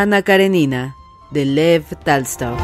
Ana Karenina, de Lev Talstov.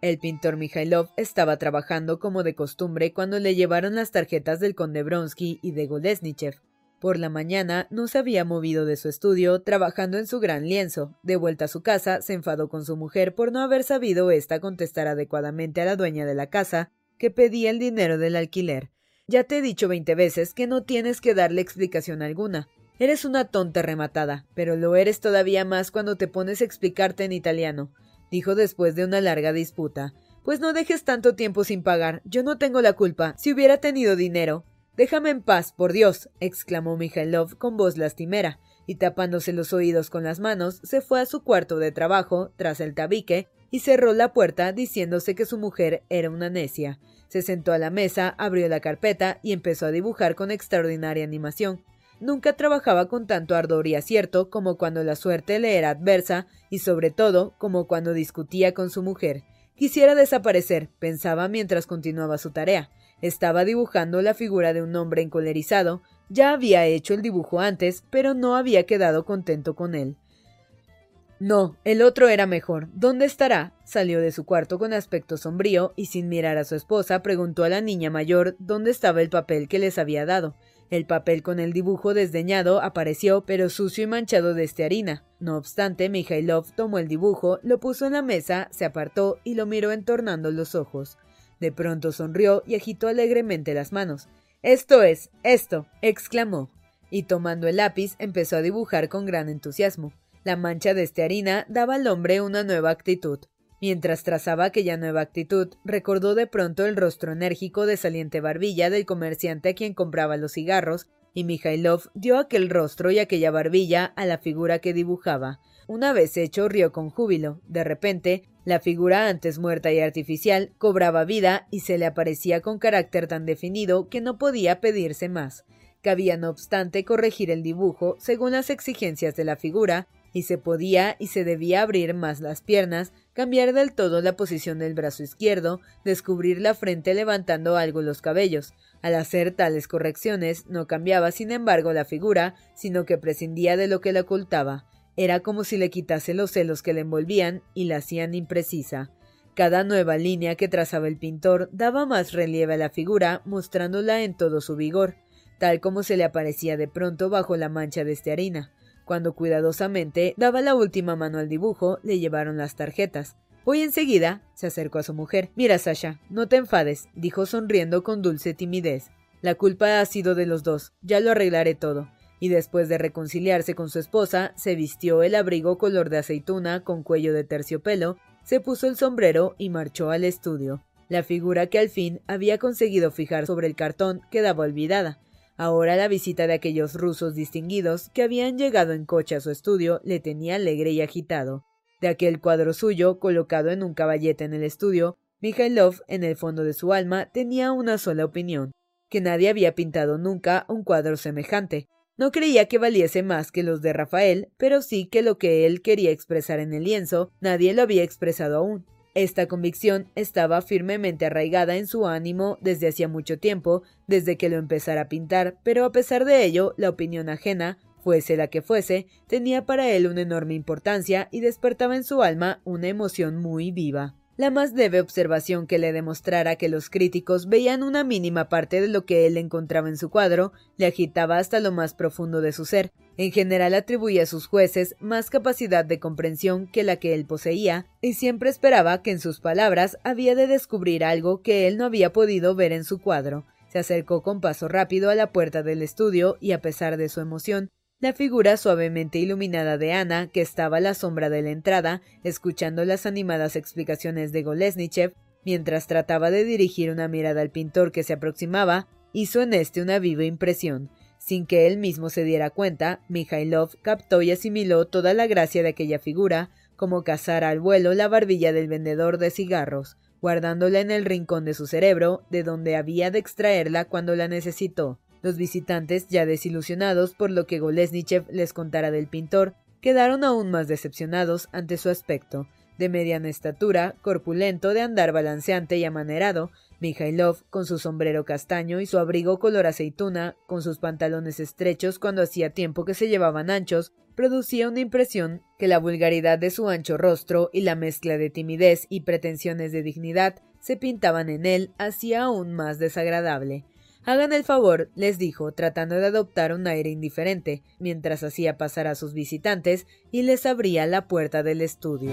El pintor Mikhailov estaba trabajando como de costumbre cuando le llevaron las tarjetas del conde Bronsky y de Golesnichev. Por la mañana no se había movido de su estudio, trabajando en su gran lienzo. De vuelta a su casa, se enfadó con su mujer por no haber sabido ésta contestar adecuadamente a la dueña de la casa, que pedía el dinero del alquiler. Ya te he dicho veinte veces que no tienes que darle explicación alguna. Eres una tonta rematada, pero lo eres todavía más cuando te pones a explicarte en italiano, dijo después de una larga disputa. Pues no dejes tanto tiempo sin pagar. Yo no tengo la culpa. Si hubiera tenido dinero. Déjame en paz, por Dios. exclamó Mijailov con voz lastimera, y tapándose los oídos con las manos, se fue a su cuarto de trabajo, tras el tabique, y cerró la puerta diciéndose que su mujer era una necia. Se sentó a la mesa, abrió la carpeta y empezó a dibujar con extraordinaria animación. Nunca trabajaba con tanto ardor y acierto como cuando la suerte le era adversa y sobre todo como cuando discutía con su mujer. Quisiera desaparecer, pensaba mientras continuaba su tarea. Estaba dibujando la figura de un hombre encolerizado. Ya había hecho el dibujo antes, pero no había quedado contento con él. No, el otro era mejor. ¿Dónde estará? Salió de su cuarto con aspecto sombrío y sin mirar a su esposa preguntó a la niña mayor dónde estaba el papel que les había dado. El papel con el dibujo desdeñado apareció, pero sucio y manchado de estearina. No obstante, Mijailov tomó el dibujo, lo puso en la mesa, se apartó y lo miró entornando los ojos. De pronto sonrió y agitó alegremente las manos. Esto es, esto, exclamó, y tomando el lápiz empezó a dibujar con gran entusiasmo. La mancha de estearina daba al hombre una nueva actitud. Mientras trazaba aquella nueva actitud, recordó de pronto el rostro enérgico de saliente barbilla del comerciante a quien compraba los cigarros, y Mijailov dio aquel rostro y aquella barbilla a la figura que dibujaba. Una vez hecho, rió con júbilo. De repente, la figura antes muerta y artificial cobraba vida y se le aparecía con carácter tan definido que no podía pedirse más. Cabía, no obstante, corregir el dibujo según las exigencias de la figura, y se podía y se debía abrir más las piernas, cambiar del todo la posición del brazo izquierdo, descubrir la frente levantando algo los cabellos. Al hacer tales correcciones no cambiaba, sin embargo, la figura, sino que prescindía de lo que la ocultaba. Era como si le quitase los celos que le envolvían y la hacían imprecisa. Cada nueva línea que trazaba el pintor daba más relieve a la figura, mostrándola en todo su vigor, tal como se le aparecía de pronto bajo la mancha de estearina. Cuando cuidadosamente daba la última mano al dibujo, le llevaron las tarjetas. Hoy enseguida se acercó a su mujer. Mira, Sasha, no te enfades, dijo sonriendo con dulce timidez. La culpa ha sido de los dos. Ya lo arreglaré todo. Y después de reconciliarse con su esposa, se vistió el abrigo color de aceituna con cuello de terciopelo, se puso el sombrero y marchó al estudio. La figura que al fin había conseguido fijar sobre el cartón quedaba olvidada. Ahora la visita de aquellos rusos distinguidos que habían llegado en coche a su estudio le tenía alegre y agitado. De aquel cuadro suyo, colocado en un caballete en el estudio, Mijailov, en el fondo de su alma, tenía una sola opinión, que nadie había pintado nunca un cuadro semejante. No creía que valiese más que los de Rafael, pero sí que lo que él quería expresar en el lienzo nadie lo había expresado aún. Esta convicción estaba firmemente arraigada en su ánimo desde hacía mucho tiempo, desde que lo empezara a pintar, pero a pesar de ello, la opinión ajena, fuese la que fuese, tenía para él una enorme importancia y despertaba en su alma una emoción muy viva. La más leve observación que le demostrara que los críticos veían una mínima parte de lo que él encontraba en su cuadro le agitaba hasta lo más profundo de su ser. En general atribuía a sus jueces más capacidad de comprensión que la que él poseía, y siempre esperaba que en sus palabras había de descubrir algo que él no había podido ver en su cuadro. Se acercó con paso rápido a la puerta del estudio y a pesar de su emoción, la figura suavemente iluminada de Ana, que estaba a la sombra de la entrada, escuchando las animadas explicaciones de Golesnichev, mientras trataba de dirigir una mirada al pintor que se aproximaba, hizo en este una viva impresión. Sin que él mismo se diera cuenta, Mikhailov captó y asimiló toda la gracia de aquella figura, como cazar al vuelo la barbilla del vendedor de cigarros, guardándola en el rincón de su cerebro, de donde había de extraerla cuando la necesitó. Los visitantes, ya desilusionados por lo que Golesnichev les contara del pintor, quedaron aún más decepcionados ante su aspecto. De mediana estatura, corpulento, de andar balanceante y amanerado, Mikhailov, con su sombrero castaño y su abrigo color aceituna, con sus pantalones estrechos cuando hacía tiempo que se llevaban anchos, producía una impresión que la vulgaridad de su ancho rostro y la mezcla de timidez y pretensiones de dignidad se pintaban en él hacía aún más desagradable. Hagan el favor, les dijo, tratando de adoptar un aire indiferente, mientras hacía pasar a sus visitantes y les abría la puerta del estudio.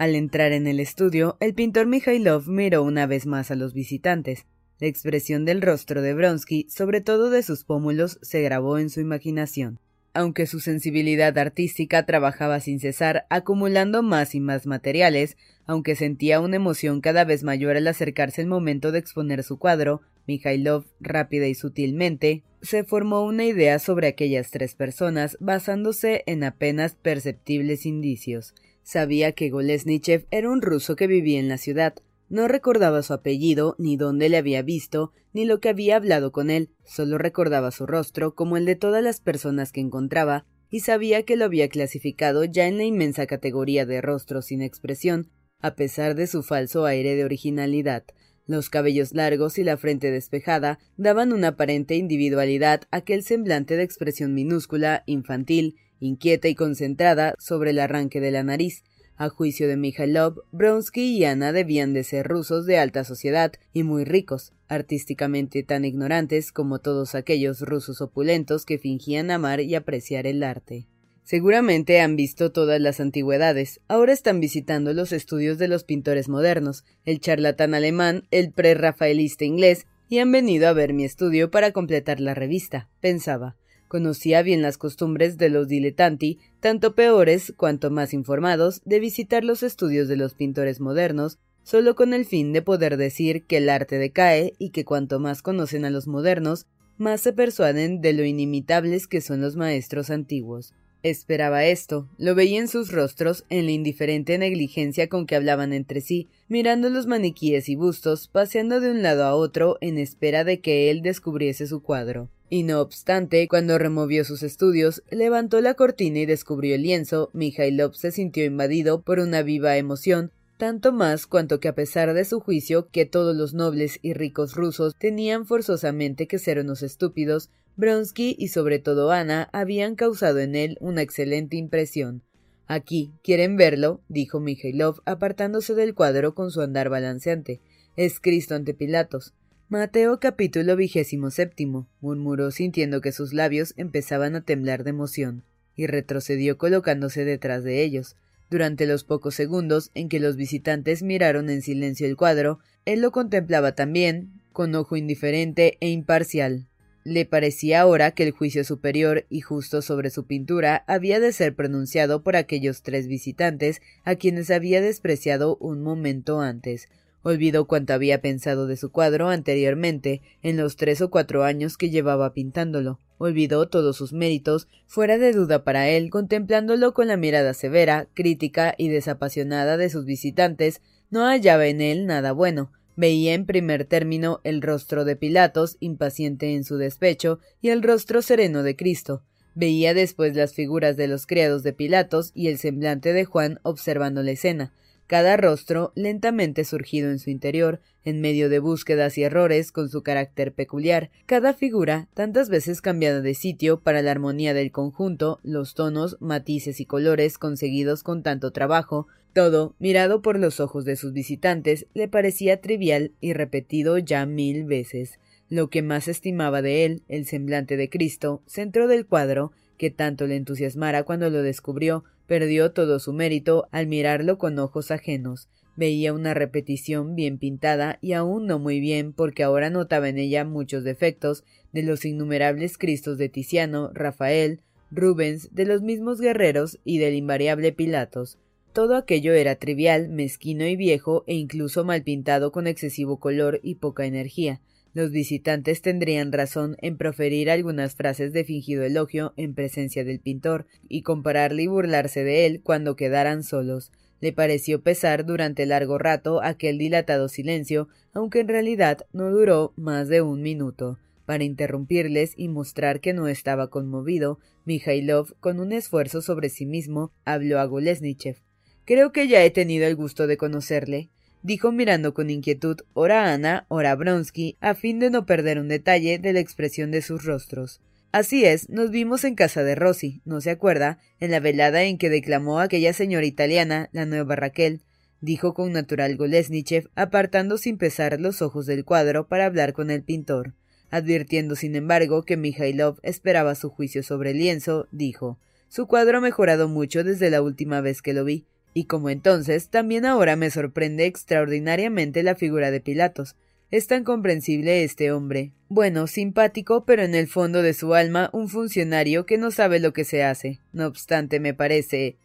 Al entrar en el estudio, el pintor Mikhailov miró una vez más a los visitantes. La expresión del rostro de Bronsky, sobre todo de sus pómulos, se grabó en su imaginación. Aunque su sensibilidad artística trabajaba sin cesar, acumulando más y más materiales, aunque sentía una emoción cada vez mayor al acercarse el momento de exponer su cuadro, Mikhailov, rápida y sutilmente, se formó una idea sobre aquellas tres personas basándose en apenas perceptibles indicios. Sabía que Golesnichev era un ruso que vivía en la ciudad. No recordaba su apellido, ni dónde le había visto, ni lo que había hablado con él, solo recordaba su rostro como el de todas las personas que encontraba, y sabía que lo había clasificado ya en la inmensa categoría de rostros sin expresión, a pesar de su falso aire de originalidad. Los cabellos largos y la frente despejada daban una aparente individualidad a aquel semblante de expresión minúscula, infantil, inquieta y concentrada sobre el arranque de la nariz. A juicio de Mikhailov, Bronsky y Ana debían de ser rusos de alta sociedad y muy ricos, artísticamente tan ignorantes como todos aquellos rusos opulentos que fingían amar y apreciar el arte. Seguramente han visto todas las antigüedades. Ahora están visitando los estudios de los pintores modernos, el charlatán alemán, el pre-rafaelista inglés, y han venido a ver mi estudio para completar la revista, pensaba. Conocía bien las costumbres de los dilettanti, tanto peores cuanto más informados, de visitar los estudios de los pintores modernos, solo con el fin de poder decir que el arte decae y que cuanto más conocen a los modernos, más se persuaden de lo inimitables que son los maestros antiguos. Esperaba esto, lo veía en sus rostros, en la indiferente negligencia con que hablaban entre sí, mirando los maniquíes y bustos, paseando de un lado a otro en espera de que él descubriese su cuadro. Y no obstante, cuando removió sus estudios, levantó la cortina y descubrió el lienzo, Mikhailov se sintió invadido por una viva emoción, tanto más cuanto que a pesar de su juicio que todos los nobles y ricos rusos tenían forzosamente que ser unos estúpidos, Bronsky y sobre todo Ana habían causado en él una excelente impresión. Aquí, ¿quieren verlo? dijo Mikhailov, apartándose del cuadro con su andar balanceante. Es Cristo ante Pilatos. Mateo capítulo vigésimo séptimo, murmuró sintiendo que sus labios empezaban a temblar de emoción, y retrocedió colocándose detrás de ellos. Durante los pocos segundos en que los visitantes miraron en silencio el cuadro, él lo contemplaba también, con ojo indiferente e imparcial. Le parecía ahora que el juicio superior y justo sobre su pintura había de ser pronunciado por aquellos tres visitantes a quienes había despreciado un momento antes. Olvidó cuanto había pensado de su cuadro anteriormente, en los tres o cuatro años que llevaba pintándolo olvidó todos sus méritos, fuera de duda para él, contemplándolo con la mirada severa, crítica y desapasionada de sus visitantes, no hallaba en él nada bueno. Veía en primer término el rostro de Pilatos, impaciente en su despecho, y el rostro sereno de Cristo. Veía después las figuras de los criados de Pilatos y el semblante de Juan observando la escena cada rostro lentamente surgido en su interior, en medio de búsquedas y errores con su carácter peculiar, cada figura tantas veces cambiada de sitio para la armonía del conjunto, los tonos, matices y colores conseguidos con tanto trabajo, todo, mirado por los ojos de sus visitantes, le parecía trivial y repetido ya mil veces. Lo que más estimaba de él, el semblante de Cristo, centro del cuadro, que tanto le entusiasmara cuando lo descubrió, perdió todo su mérito al mirarlo con ojos ajenos. Veía una repetición bien pintada y aún no muy bien porque ahora notaba en ella muchos defectos de los innumerables Cristos de Tiziano, Rafael, Rubens, de los mismos guerreros y del invariable Pilatos. Todo aquello era trivial, mezquino y viejo e incluso mal pintado con excesivo color y poca energía. Los visitantes tendrían razón en proferir algunas frases de fingido elogio en presencia del pintor y compararle y burlarse de él cuando quedaran solos. Le pareció pesar durante largo rato aquel dilatado silencio, aunque en realidad no duró más de un minuto. Para interrumpirles y mostrar que no estaba conmovido, Mijailov, con un esfuerzo sobre sí mismo, habló a Golesnichev. Creo que ya he tenido el gusto de conocerle dijo mirando con inquietud ora Ana, ora Bronsky, a fin de no perder un detalle de la expresión de sus rostros. Así es, nos vimos en casa de Rossi, ¿no se acuerda? En la velada en que declamó aquella señora italiana, la nueva Raquel, dijo con natural Golesnichev, apartando sin pesar los ojos del cuadro para hablar con el pintor. Advirtiendo, sin embargo, que Mijailov esperaba su juicio sobre el lienzo, dijo Su cuadro ha mejorado mucho desde la última vez que lo vi. Y como entonces, también ahora me sorprende extraordinariamente la figura de Pilatos. Es tan comprensible este hombre. Bueno, simpático, pero en el fondo de su alma un funcionario que no sabe lo que se hace. No obstante, me parece.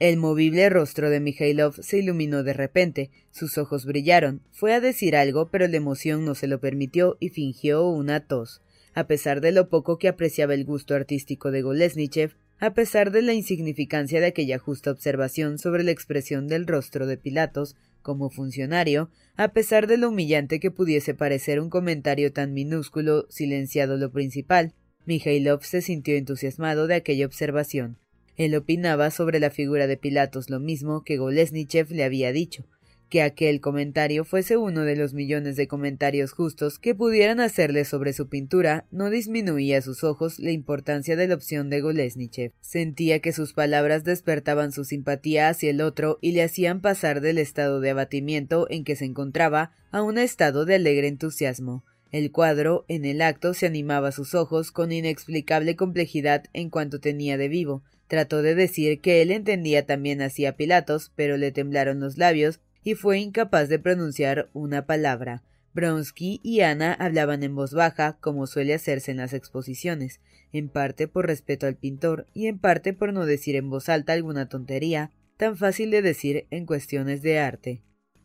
El movible rostro de Mijailov se iluminó de repente, sus ojos brillaron. Fue a decir algo, pero la emoción no se lo permitió y fingió una tos. A pesar de lo poco que apreciaba el gusto artístico de Golesnichev, a pesar de la insignificancia de aquella justa observación sobre la expresión del rostro de Pilatos como funcionario, a pesar de lo humillante que pudiese parecer un comentario tan minúsculo, silenciado lo principal, Mijailov se sintió entusiasmado de aquella observación. Él opinaba sobre la figura de Pilatos lo mismo que Golesnichev le había dicho, que aquel comentario fuese uno de los millones de comentarios justos que pudieran hacerle sobre su pintura no disminuía a sus ojos la importancia de la opción de Golesnichev. Sentía que sus palabras despertaban su simpatía hacia el otro y le hacían pasar del estado de abatimiento en que se encontraba a un estado de alegre entusiasmo. El cuadro, en el acto, se animaba a sus ojos con inexplicable complejidad en cuanto tenía de vivo. Trató de decir que él entendía también así a Pilatos, pero le temblaron los labios y fue incapaz de pronunciar una palabra. Bronsky y Ana hablaban en voz baja, como suele hacerse en las exposiciones, en parte por respeto al pintor y en parte por no decir en voz alta alguna tontería, tan fácil de decir en cuestiones de arte.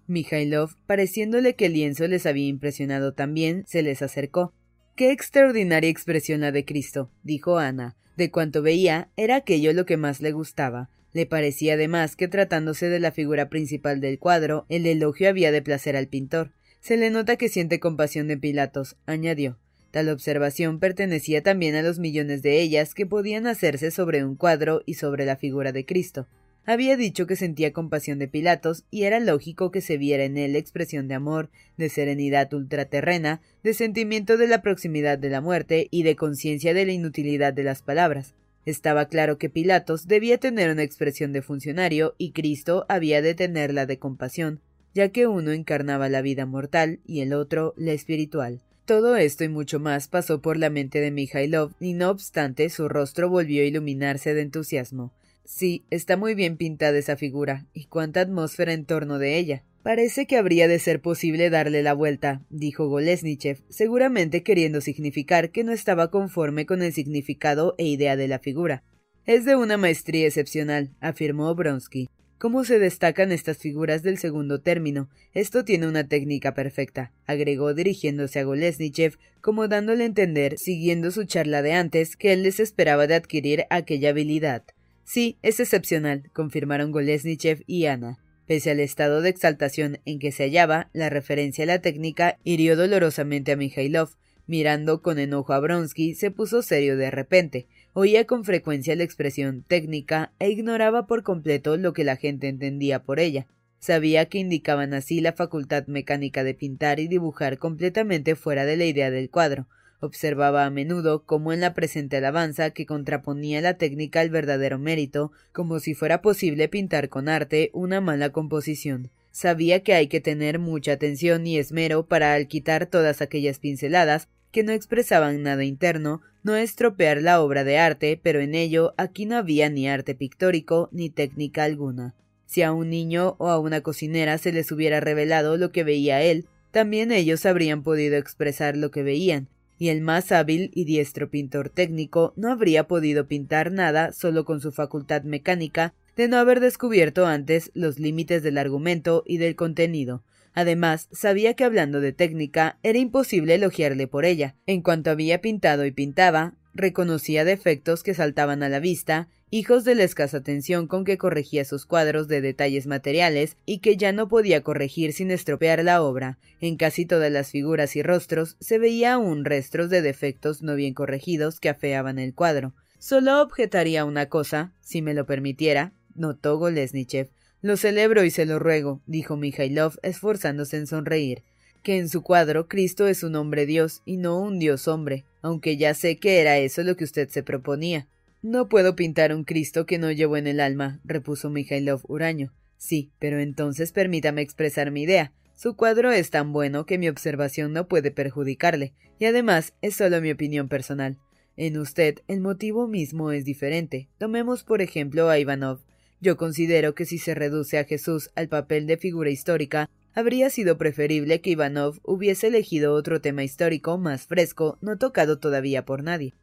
Mijailov, pareciéndole que el lienzo les había impresionado también, se les acercó. Qué extraordinaria expresión la de Cristo, dijo Ana. De cuanto veía, era aquello lo que más le gustaba. Le parecía además que tratándose de la figura principal del cuadro, el elogio había de placer al pintor. Se le nota que siente compasión de Pilatos, añadió. Tal observación pertenecía también a los millones de ellas que podían hacerse sobre un cuadro y sobre la figura de Cristo. Había dicho que sentía compasión de Pilatos, y era lógico que se viera en él expresión de amor, de serenidad ultraterrena, de sentimiento de la proximidad de la muerte y de conciencia de la inutilidad de las palabras. Estaba claro que Pilatos debía tener una expresión de funcionario y Cristo había de tenerla de compasión, ya que uno encarnaba la vida mortal y el otro la espiritual. Todo esto y mucho más pasó por la mente de Mijailov, y no obstante su rostro volvió a iluminarse de entusiasmo. Sí, está muy bien pintada esa figura, y cuánta atmósfera en torno de ella. Parece que habría de ser posible darle la vuelta, dijo Golesnichev, seguramente queriendo significar que no estaba conforme con el significado e idea de la figura. Es de una maestría excepcional, afirmó Bronsky. ¿Cómo se destacan estas figuras del segundo término? Esto tiene una técnica perfecta, agregó dirigiéndose a Golesnichev, como dándole a entender, siguiendo su charla de antes, que él les esperaba de adquirir aquella habilidad. Sí, es excepcional, confirmaron Golesnichev y Ana. Pese al estado de exaltación en que se hallaba, la referencia a la técnica hirió dolorosamente a Mijailov. Mirando con enojo a Bronsky, se puso serio de repente. Oía con frecuencia la expresión técnica e ignoraba por completo lo que la gente entendía por ella. Sabía que indicaban así la facultad mecánica de pintar y dibujar completamente fuera de la idea del cuadro. Observaba a menudo cómo en la presente alabanza que contraponía la técnica al verdadero mérito, como si fuera posible pintar con arte una mala composición. Sabía que hay que tener mucha atención y esmero para al quitar todas aquellas pinceladas que no expresaban nada interno, no estropear la obra de arte, pero en ello aquí no había ni arte pictórico ni técnica alguna. Si a un niño o a una cocinera se les hubiera revelado lo que veía él, también ellos habrían podido expresar lo que veían, y el más hábil y diestro pintor técnico no habría podido pintar nada solo con su facultad mecánica de no haber descubierto antes los límites del argumento y del contenido. Además, sabía que hablando de técnica era imposible elogiarle por ella. En cuanto había pintado y pintaba, reconocía defectos que saltaban a la vista hijos de la escasa atención con que corregía sus cuadros de detalles materiales y que ya no podía corregir sin estropear la obra. En casi todas las figuras y rostros se veía aún restos de defectos no bien corregidos que afeaban el cuadro. Solo objetaría una cosa, si me lo permitiera, notó Golesnichev. Lo celebro y se lo ruego, dijo Mijailov, esforzándose en sonreír, que en su cuadro Cristo es un hombre Dios y no un Dios hombre, aunque ya sé que era eso lo que usted se proponía. No puedo pintar un Cristo que no llevo en el alma, repuso Mijailov huraño. Sí, pero entonces permítame expresar mi idea. Su cuadro es tan bueno que mi observación no puede perjudicarle, y además es solo mi opinión personal. En usted el motivo mismo es diferente. Tomemos por ejemplo a Ivanov. Yo considero que si se reduce a Jesús al papel de figura histórica, habría sido preferible que Ivanov hubiese elegido otro tema histórico más fresco, no tocado todavía por nadie.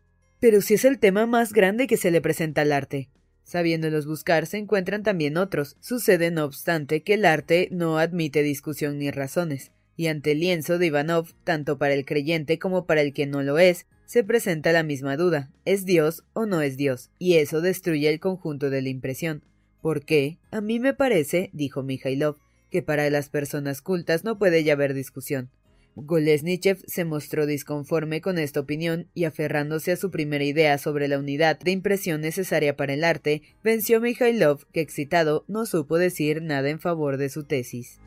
Pero si es el tema más grande que se le presenta al arte. Sabiéndolos buscar se encuentran también otros. Sucede, no obstante, que el arte no admite discusión ni razones, y ante el lienzo de Ivanov, tanto para el creyente como para el que no lo es, se presenta la misma duda ¿es Dios o no es Dios? y eso destruye el conjunto de la impresión. ¿Por qué? A mí me parece, dijo Mijailov, que para las personas cultas no puede ya haber discusión. Golesnichev se mostró disconforme con esta opinión y aferrándose a su primera idea sobre la unidad de impresión necesaria para el arte, venció Mikhailov, que excitado no supo decir nada en favor de su tesis.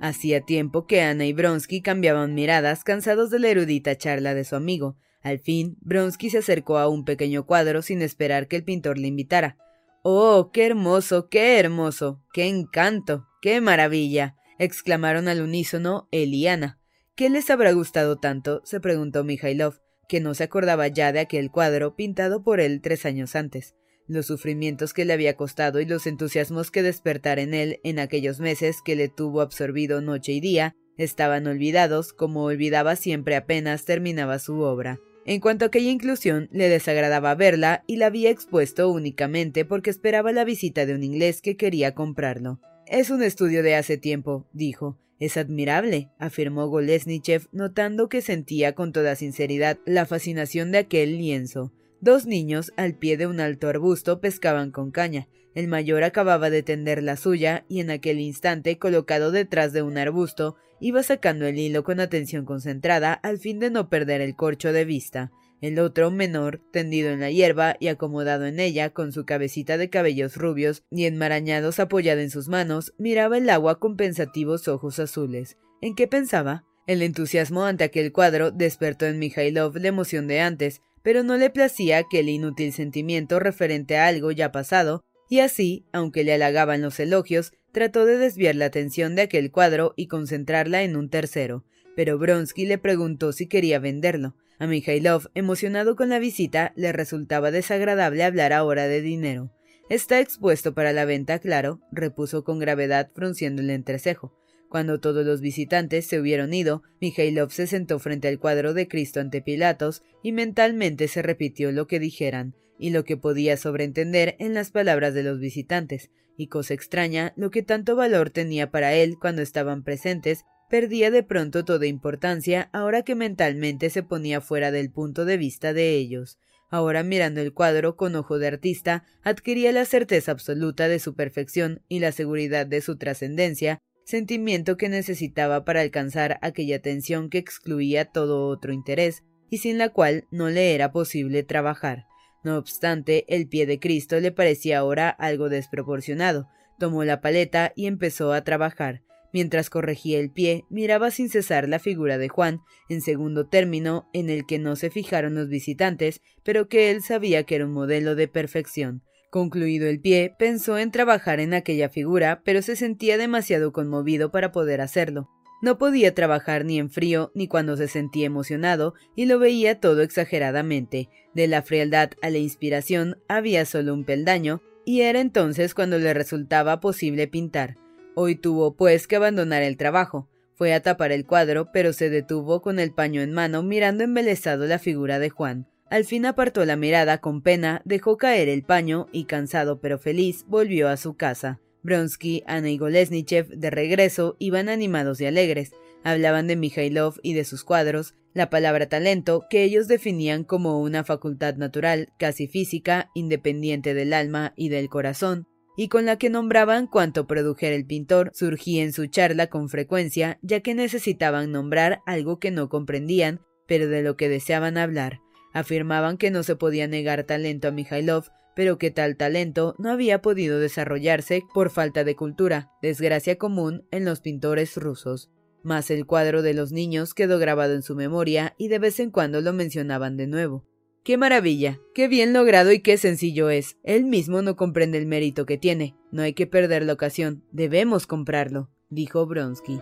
Hacía tiempo que Ana y Bronsky cambiaban miradas cansados de la erudita charla de su amigo, al fin, Bronsky se acercó a un pequeño cuadro sin esperar que el pintor le invitara. ¡Oh, qué hermoso, qué hermoso! ¡Qué encanto! ¡Qué maravilla! exclamaron al unísono él y Ana. ¿Qué les habrá gustado tanto? se preguntó Mijailov, que no se acordaba ya de aquel cuadro pintado por él tres años antes. Los sufrimientos que le había costado y los entusiasmos que despertara en él en aquellos meses que le tuvo absorbido noche y día estaban olvidados como olvidaba siempre apenas terminaba su obra. En cuanto a aquella inclusión, le desagradaba verla y la había expuesto únicamente porque esperaba la visita de un inglés que quería comprarlo. Es un estudio de hace tiempo, dijo. Es admirable, afirmó Golesnichev, notando que sentía con toda sinceridad la fascinación de aquel lienzo. Dos niños, al pie de un alto arbusto, pescaban con caña. El mayor acababa de tender la suya y en aquel instante, colocado detrás de un arbusto, iba sacando el hilo con atención concentrada al fin de no perder el corcho de vista. El otro, menor, tendido en la hierba y acomodado en ella, con su cabecita de cabellos rubios y enmarañados apoyada en sus manos, miraba el agua con pensativos ojos azules. ¿En qué pensaba? El entusiasmo ante aquel cuadro despertó en Mijailov la emoción de antes, pero no le placía aquel inútil sentimiento referente a algo ya pasado y así, aunque le halagaban los elogios, trató de desviar la atención de aquel cuadro y concentrarla en un tercero, pero Bronsky le preguntó si quería venderlo. A Mikhailov, emocionado con la visita, le resultaba desagradable hablar ahora de dinero. Está expuesto para la venta, claro, repuso con gravedad frunciendo el entrecejo. Cuando todos los visitantes se hubieron ido, Mikhailov se sentó frente al cuadro de Cristo ante Pilatos y mentalmente se repitió lo que dijeran y lo que podía sobreentender en las palabras de los visitantes, y cosa extraña, lo que tanto valor tenía para él cuando estaban presentes, perdía de pronto toda importancia ahora que mentalmente se ponía fuera del punto de vista de ellos. Ahora mirando el cuadro con ojo de artista, adquiría la certeza absoluta de su perfección y la seguridad de su trascendencia, sentimiento que necesitaba para alcanzar aquella tensión que excluía todo otro interés y sin la cual no le era posible trabajar. No obstante, el pie de Cristo le parecía ahora algo desproporcionado. Tomó la paleta y empezó a trabajar. Mientras corregía el pie, miraba sin cesar la figura de Juan, en segundo término, en el que no se fijaron los visitantes, pero que él sabía que era un modelo de perfección. Concluido el pie, pensó en trabajar en aquella figura, pero se sentía demasiado conmovido para poder hacerlo. No podía trabajar ni en frío ni cuando se sentía emocionado, y lo veía todo exageradamente. De la frialdad a la inspiración había solo un peldaño, y era entonces cuando le resultaba posible pintar. Hoy tuvo, pues, que abandonar el trabajo. Fue a tapar el cuadro, pero se detuvo con el paño en mano mirando embelesado la figura de Juan. Al fin apartó la mirada con pena, dejó caer el paño y, cansado pero feliz, volvió a su casa. Bronsky, Ana y Golesnichev, de regreso, iban animados y alegres. Hablaban de Mikhailov y de sus cuadros, la palabra talento, que ellos definían como una facultad natural, casi física, independiente del alma y del corazón, y con la que nombraban cuanto produjera el pintor, surgía en su charla con frecuencia, ya que necesitaban nombrar algo que no comprendían, pero de lo que deseaban hablar. Afirmaban que no se podía negar talento a Mikhailov, pero que tal talento no había podido desarrollarse por falta de cultura, desgracia común en los pintores rusos. Mas el cuadro de los niños quedó grabado en su memoria y de vez en cuando lo mencionaban de nuevo. ¡Qué maravilla! ¡Qué bien logrado y qué sencillo es! Él mismo no comprende el mérito que tiene. No hay que perder la ocasión. Debemos comprarlo, dijo Bronsky.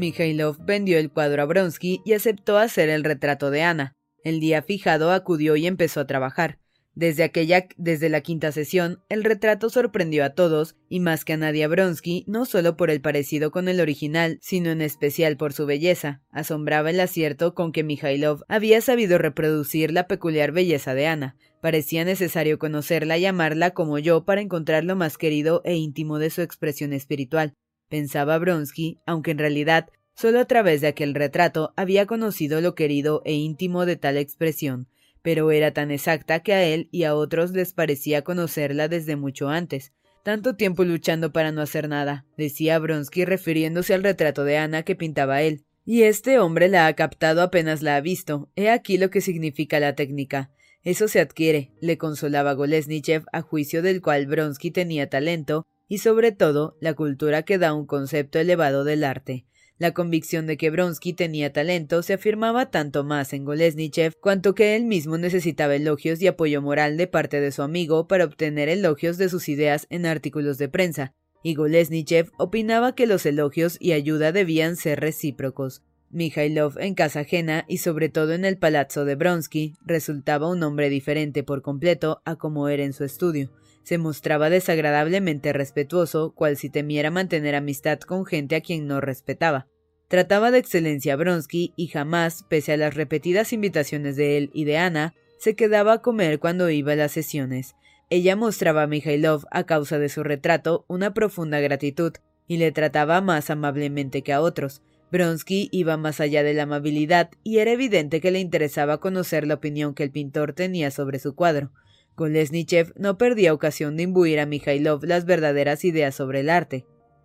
Mikhailov vendió el cuadro a Bronsky y aceptó hacer el retrato de Ana. El día fijado acudió y empezó a trabajar. Desde aquella, desde la quinta sesión, el retrato sorprendió a todos, y más que a Nadia Bronsky, no solo por el parecido con el original, sino en especial por su belleza. Asombraba el acierto con que Mikhailov había sabido reproducir la peculiar belleza de Ana. Parecía necesario conocerla y amarla como yo para encontrar lo más querido e íntimo de su expresión espiritual pensaba Bronsky, aunque en realidad solo a través de aquel retrato había conocido lo querido e íntimo de tal expresión, pero era tan exacta que a él y a otros les parecía conocerla desde mucho antes. Tanto tiempo luchando para no hacer nada, decía Bronsky refiriéndose al retrato de Ana que pintaba él. Y este hombre la ha captado apenas la ha visto. He aquí lo que significa la técnica. Eso se adquiere, le consolaba Golesnichev, a juicio del cual Bronsky tenía talento, y sobre todo la cultura que da un concepto elevado del arte. La convicción de que Bronsky tenía talento se afirmaba tanto más en Golesnichev cuanto que él mismo necesitaba elogios y apoyo moral de parte de su amigo para obtener elogios de sus ideas en artículos de prensa, y Golesnichev opinaba que los elogios y ayuda debían ser recíprocos. Mikhailov en casa ajena y sobre todo en el palazzo de Bronsky resultaba un hombre diferente por completo a como era en su estudio. Se mostraba desagradablemente respetuoso, cual si temiera mantener amistad con gente a quien no respetaba. Trataba de excelencia a Bronsky y jamás, pese a las repetidas invitaciones de él y de Ana, se quedaba a comer cuando iba a las sesiones. Ella mostraba a Mikhailov, a causa de su retrato, una profunda gratitud, y le trataba más amablemente que a otros. Bronsky iba más allá de la amabilidad, y era evidente que le interesaba conocer la opinión que el pintor tenía sobre su cuadro. Kolesnichev no perdía ocasión de imbuir a Mikhailov las verdaderas ideas sobre el arte.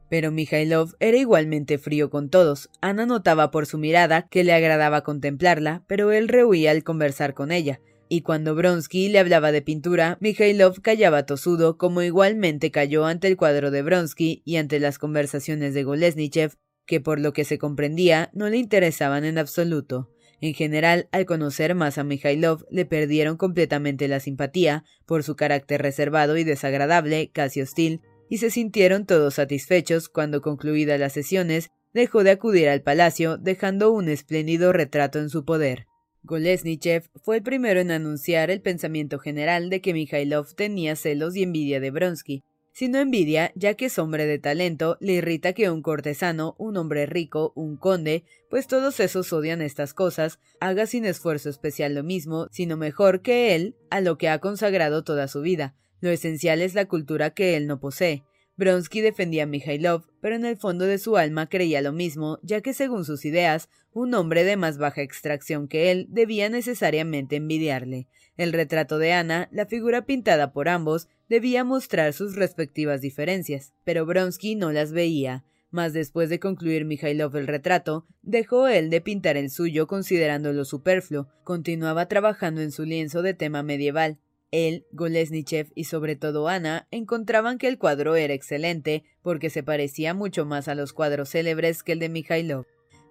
Pero Mikhailov era igualmente frío con todos. Ana notaba por su mirada que le agradaba contemplarla, pero él rehuía al conversar con ella. y cuando Bronsky le hablaba de pintura, Mikhailov callaba tosudo, como igualmente cayó ante el cuadro de Bronsky y ante las conversaciones de Golesnichev, que por lo que se comprendía no le interesaban en absoluto. En general, al conocer más a Mikhailov, le perdieron completamente la simpatía por su carácter reservado y desagradable, casi hostil, y se sintieron todos satisfechos cuando concluidas las sesiones dejó de acudir al palacio, dejando un espléndido retrato en su poder. Golesnichev fue el primero en anunciar el pensamiento general de que Mikhailov tenía celos y envidia de Bronsky, sino envidia, ya que es hombre de talento, le irrita que un cortesano, un hombre rico, un conde, pues todos esos odian estas cosas, haga sin esfuerzo especial lo mismo, sino mejor que él, a lo que ha consagrado toda su vida. Lo esencial es la cultura que él no posee. Bronsky defendía a Mikhailov, pero en el fondo de su alma creía lo mismo, ya que según sus ideas, un hombre de más baja extracción que él debía necesariamente envidiarle. El retrato de Ana, la figura pintada por ambos, debía mostrar sus respectivas diferencias, pero Bronsky no las veía. Mas después de concluir Mikhailov el retrato, dejó él de pintar el suyo considerándolo superfluo, continuaba trabajando en su lienzo de tema medieval, él, Golesnichev y sobre todo Ana encontraban que el cuadro era excelente porque se parecía mucho más a los cuadros célebres que el de Mikhailov.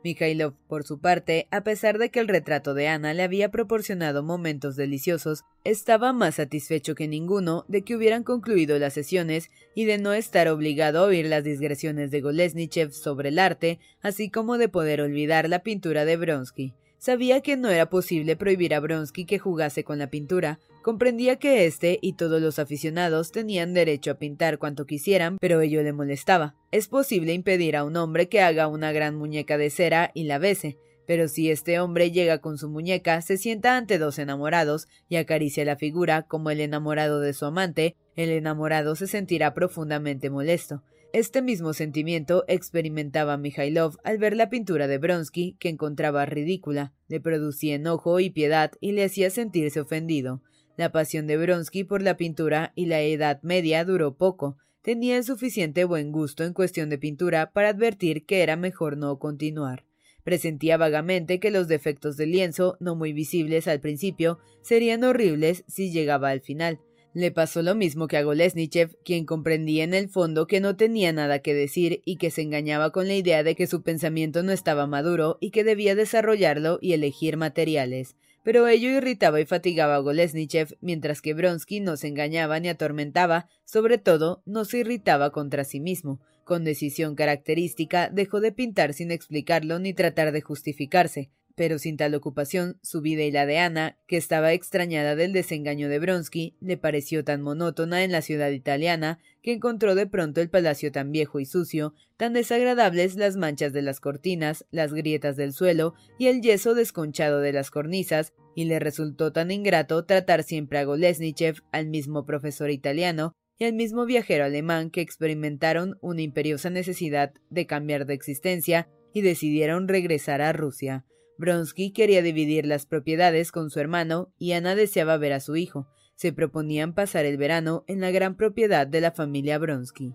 Mikhailov, por su parte, a pesar de que el retrato de Ana le había proporcionado momentos deliciosos, estaba más satisfecho que ninguno de que hubieran concluido las sesiones y de no estar obligado a oír las digresiones de Golesnichev sobre el arte, así como de poder olvidar la pintura de Bronsky. Sabía que no era posible prohibir a Bronsky que jugase con la pintura, comprendía que éste y todos los aficionados tenían derecho a pintar cuanto quisieran, pero ello le molestaba. Es posible impedir a un hombre que haga una gran muñeca de cera y la bese, pero si este hombre llega con su muñeca, se sienta ante dos enamorados y acaricia la figura como el enamorado de su amante, el enamorado se sentirá profundamente molesto. Este mismo sentimiento experimentaba Mikhailov al ver la pintura de Bronsky, que encontraba ridícula, le producía enojo y piedad y le hacía sentirse ofendido. La pasión de Bronsky por la pintura y la Edad Media duró poco. Tenía el suficiente buen gusto en cuestión de pintura para advertir que era mejor no continuar. Presentía vagamente que los defectos del lienzo, no muy visibles al principio, serían horribles si llegaba al final. Le pasó lo mismo que a Golesnichev, quien comprendía en el fondo que no tenía nada que decir y que se engañaba con la idea de que su pensamiento no estaba maduro y que debía desarrollarlo y elegir materiales. Pero ello irritaba y fatigaba a Golesnichev, mientras que Bronsky no se engañaba ni atormentaba, sobre todo no se irritaba contra sí mismo. Con decisión característica dejó de pintar sin explicarlo ni tratar de justificarse. Pero sin tal ocupación, su vida y la de Ana, que estaba extrañada del desengaño de Bronsky, le pareció tan monótona en la ciudad italiana que encontró de pronto el palacio tan viejo y sucio, tan desagradables las manchas de las cortinas, las grietas del suelo y el yeso desconchado de las cornisas, y le resultó tan ingrato tratar siempre a Golesnichev, al mismo profesor italiano, y al mismo viajero alemán que experimentaron una imperiosa necesidad de cambiar de existencia y decidieron regresar a Rusia. Bronsky quería dividir las propiedades con su hermano y Ana deseaba ver a su hijo. Se proponían pasar el verano en la gran propiedad de la familia Bronsky.